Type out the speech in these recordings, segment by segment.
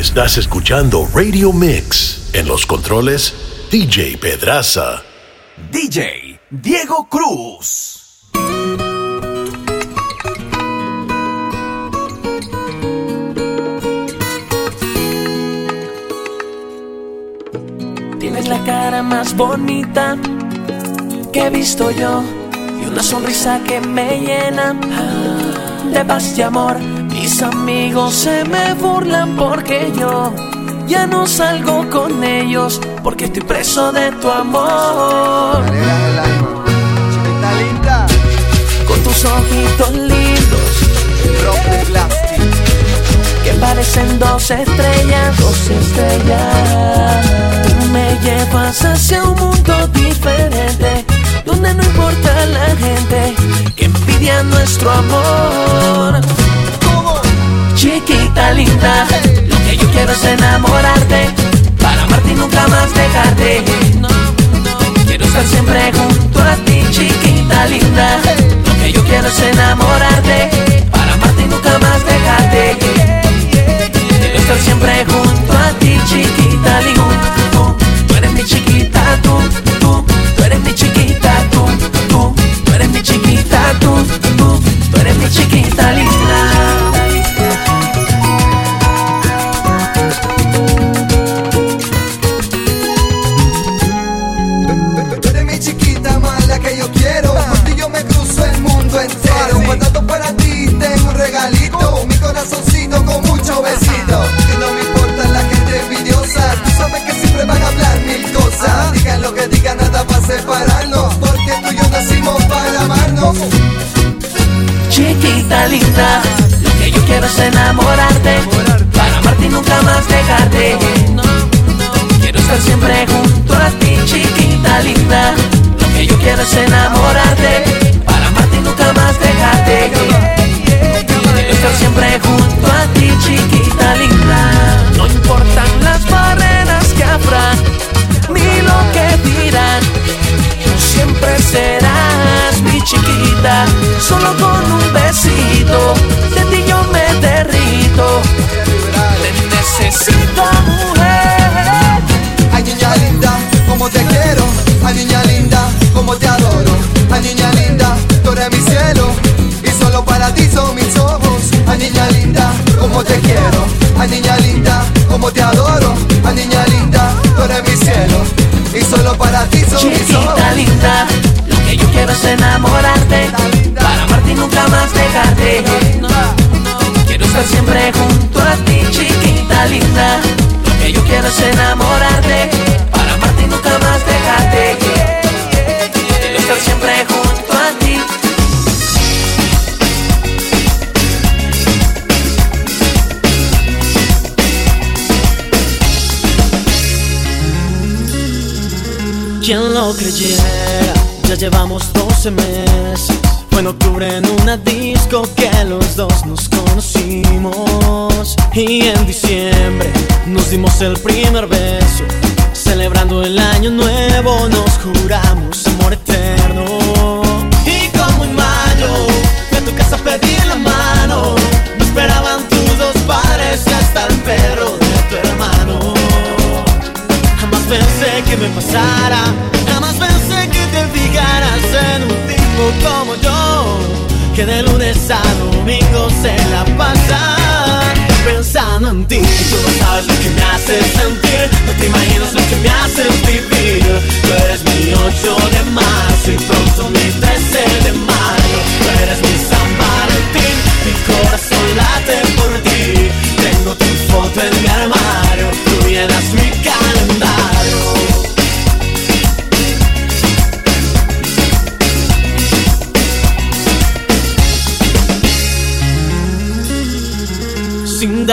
Estás escuchando Radio Mix. En los controles, DJ Pedraza. DJ Diego Cruz. Tienes la cara más bonita que he visto yo y una sonrisa que me llena de paz y amor. Mis amigos se me burlan porque yo ya no salgo con ellos porque estoy preso de tu amor. Con tus ojitos lindos que parecen dos estrellas, dos estrellas. Tú me llevas hacia un mundo diferente, donde no importa la gente que envidia nuestro amor. Chiquita linda, lo que yo quiero es enamorarte, para amarte nunca más dejarte. Quiero estar siempre junto a ti, chiquita linda. Lo que yo quiero es enamorarte, para amarte nunca más dejarte. Quiero estar siempre junto a ti, chiquita linda. Que digan, nada va a separarnos. Porque tú y yo nacimos para amarnos. Chiquita linda, lo que yo quiero es enamorarte, para amarte y nunca más dejarte. Quiero estar siempre junto a ti, chiquita linda. Lo que yo quiero es enamorarte, Chiquita linda, lo que yo quiero es enamorarte, para amarte nunca más dejarte. Quiero estar siempre junto a ti, chiquita linda. Lo que yo quiero es enamorarte, para amarte nunca más dejarte. Quiero estar siempre junto ¿Quién lo creyera? Ya llevamos 12 meses. Fue en octubre en una disco que los dos nos conocimos. Y en diciembre nos dimos el primer beso. Celebrando el año nuevo nos juramos amor eterno. Y como en mayo fui a tu casa a pedir la mano. Me esperaban tus dos padres y hasta el que me pasara, jamás pensé que te fijaras en un tipo como yo, que de lunes a domingo se la pasa pensando en ti. Y tú no sabes lo que me haces sentir, no te imaginas lo que me haces vivir. Tú eres mi 8 de marzo y pronto mi 13 de mayo. Tú eres mi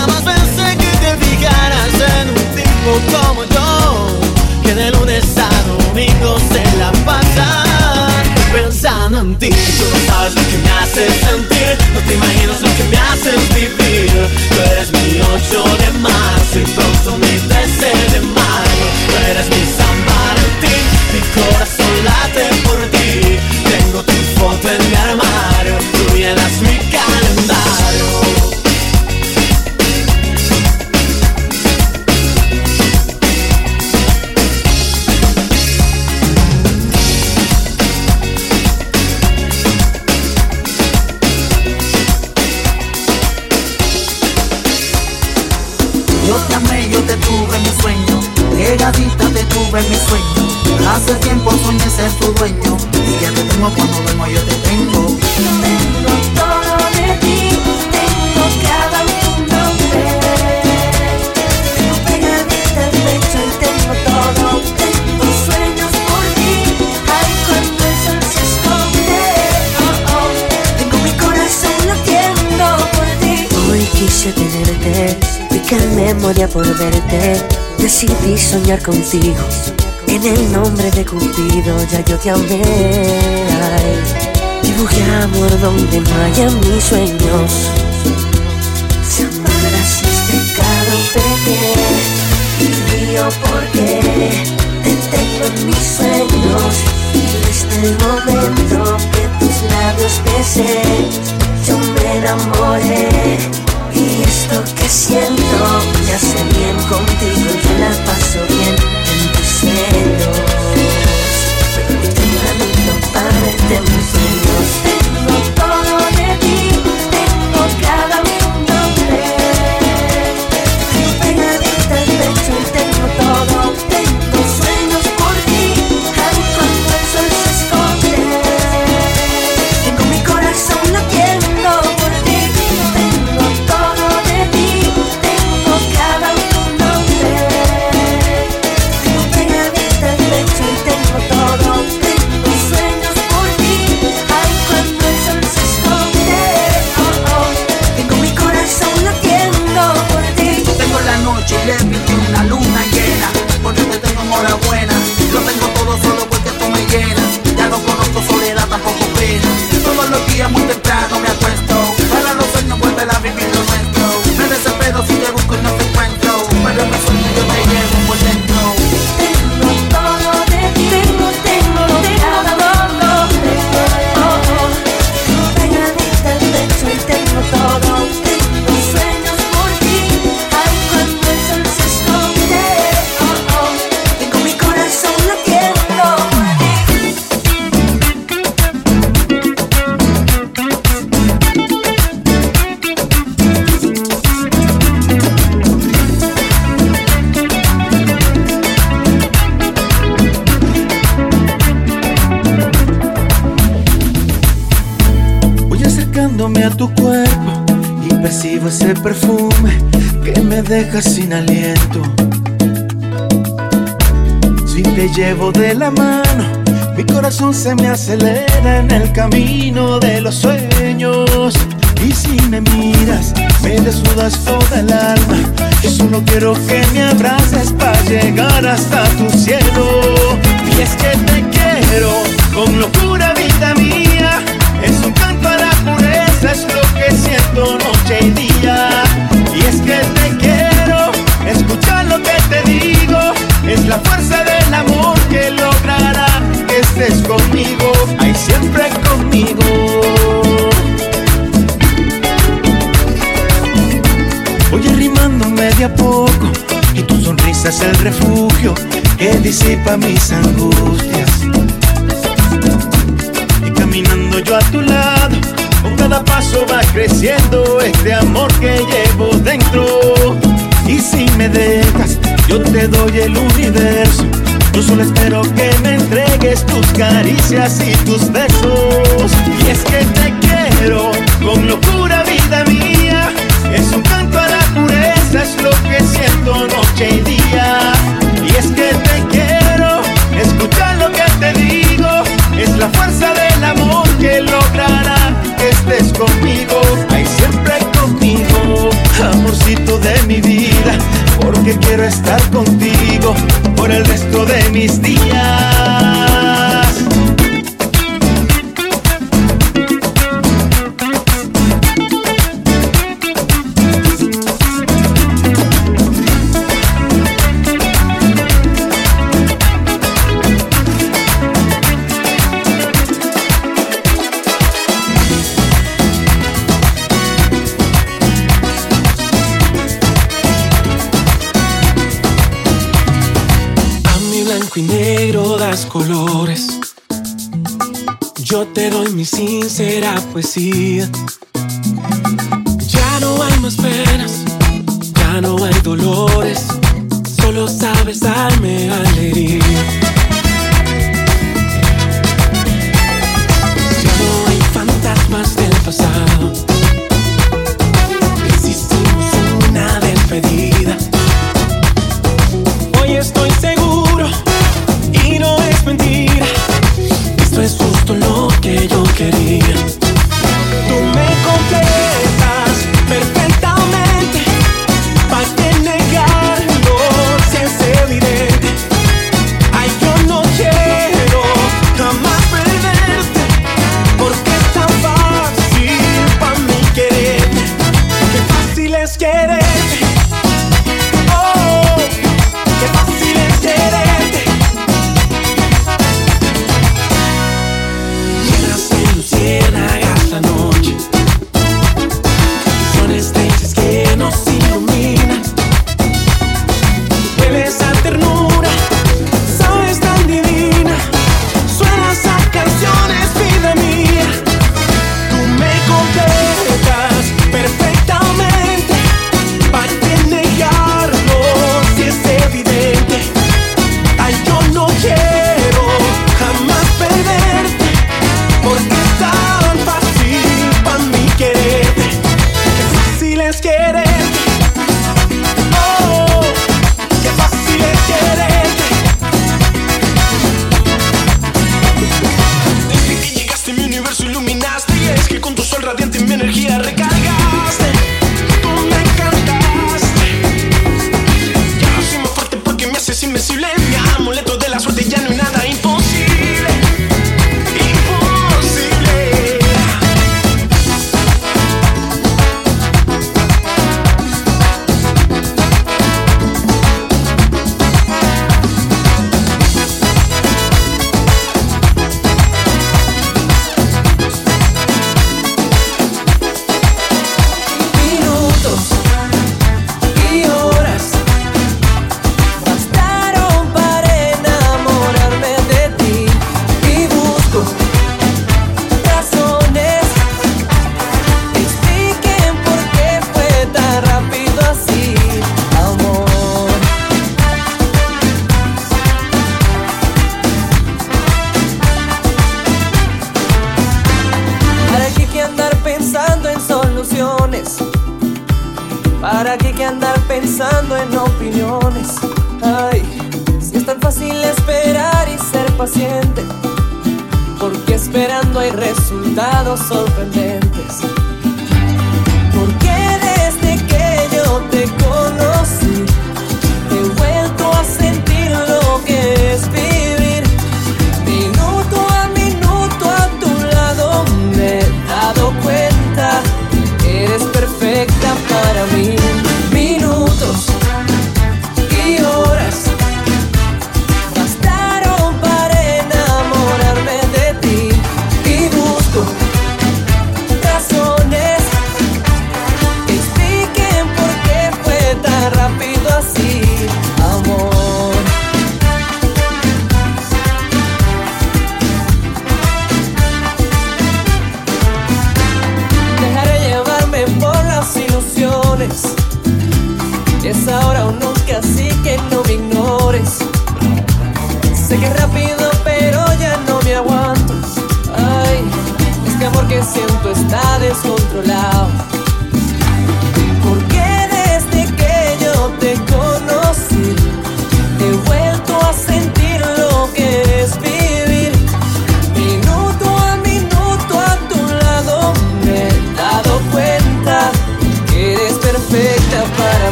Jamás pensé que te fijaras en un tipo como yo, que de lunes a domingo se la pasa pensando en ti. Tú no sabes lo que me hace sentir, no te imaginas lo que me hace sentir. Pica memoria por verte Decidí soñar contigo. En el nombre de Cupido ya yo te amé. dibujé amor donde no haya mis sueños. Si amar así es pecado, pequé. Y mío porque te tengo en mis sueños. Y desde el momento que tus labios besé, yo me enamoré. Y esto que siento me hace bien contigo, yo la paso bien en tus cielos. Pero tempranito para verte mis a tu cuerpo y percibo ese perfume que me deja sin aliento. Si te llevo de la mano, mi corazón se me acelera en el camino de los sueños. Y si me miras, me desnudas toda el alma. Yo solo quiero que me abraces para llegar hasta tu cielo. Y es que te quiero con locura, vida mía. Noche y día. Y es que te quiero, escucha lo que te digo. Es la fuerza del amor que logrará que estés conmigo, ay siempre conmigo. Voy arrimándome de a poco y tu sonrisa es el refugio que disipa mis angustias. Creciendo este amor que llevo dentro. Y si me dejas, yo te doy el universo. Yo solo espero que me entregues tus caricias y tus besos. Y es que te quiero con locura, vida mía. Es un canto a la pureza, es lo que siento noche y día. Y es que te quiero, escucha lo que te digo. Es la fuerza del amor que logrará estés conmigo. Ay, siempre conmigo, amorcito de mi vida. Porque quiero estar contigo por el resto de mis días. y negro das colores. Yo te doy mi sincera poesía. Ya no hay más penas, ya no hay dolores. Solo sabes darme alegría. let's get it. Resultado resultados sorprendentes.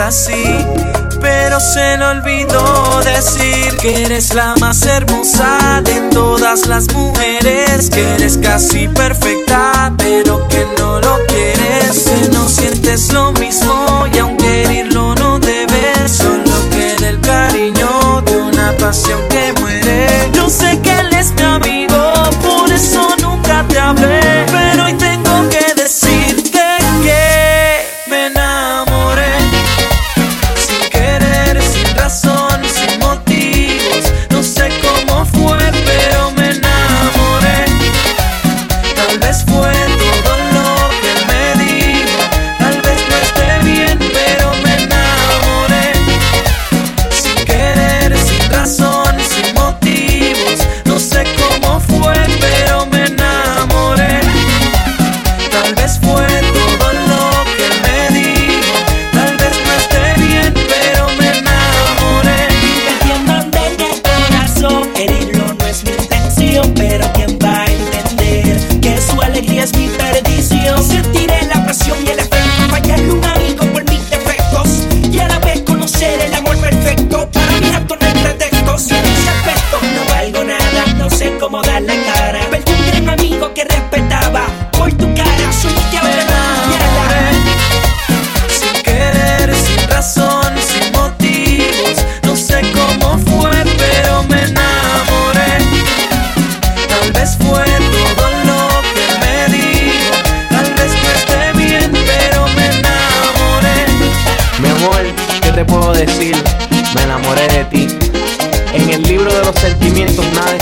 así. Pero se le olvidó decir que eres la más hermosa de todas las mujeres. Que eres casi perfecta, pero que no lo quieres. Que no sientes lo mismo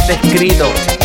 escrito.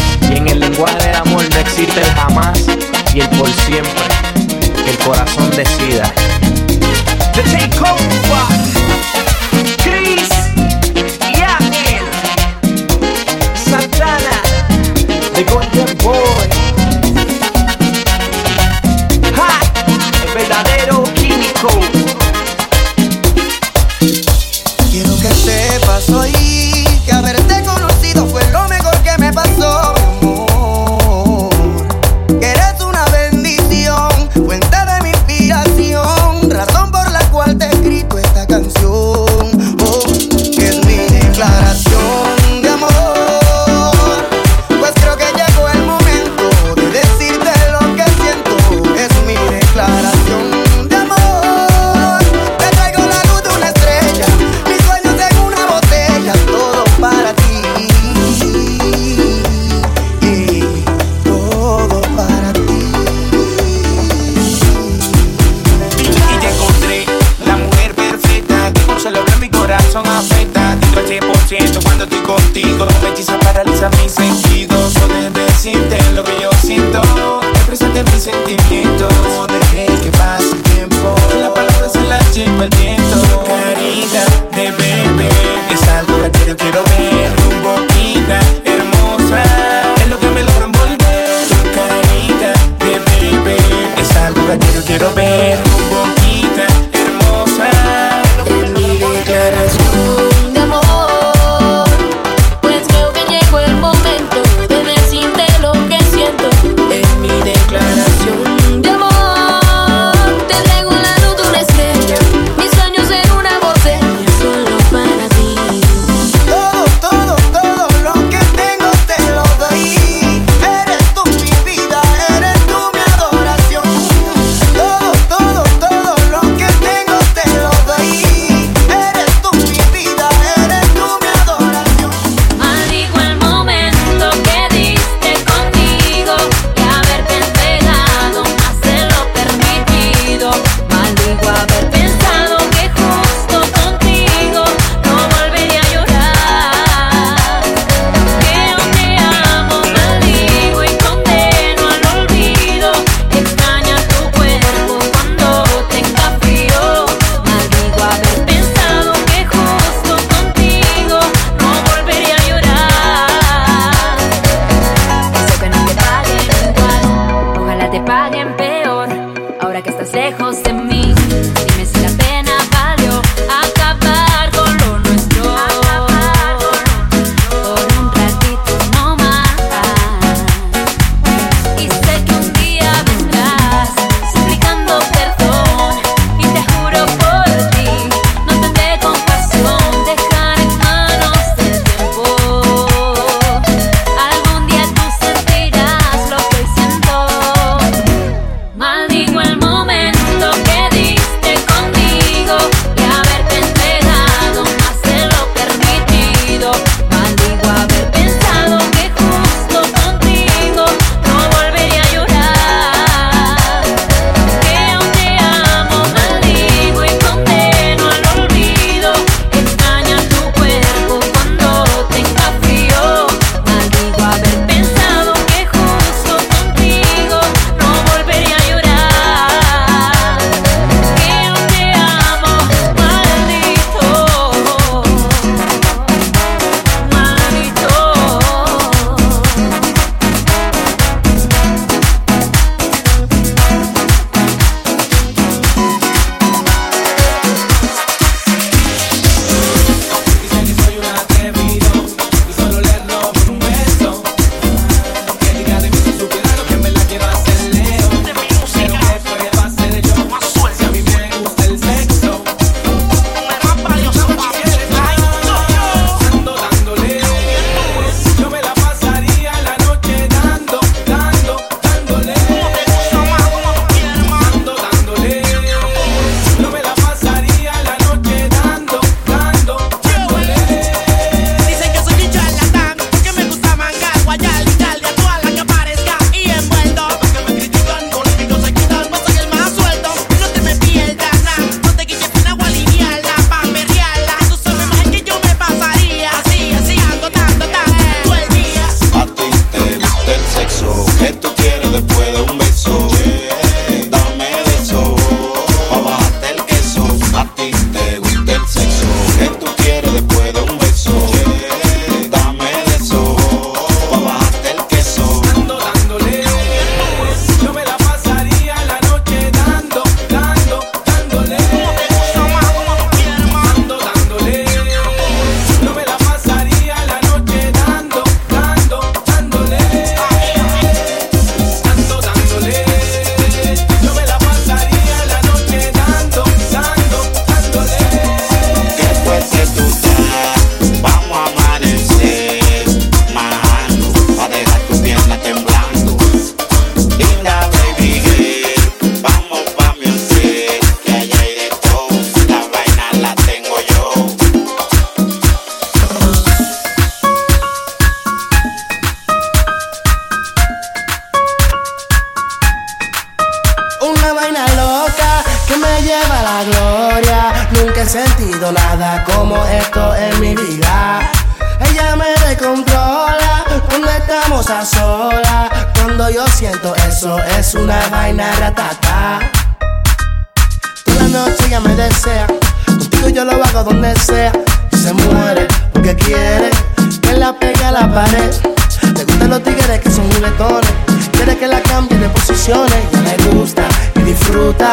Disfruta.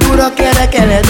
Duro quiere que le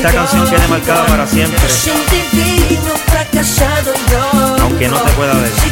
esta canción quede marcada para siempre. Aunque no te pueda ver.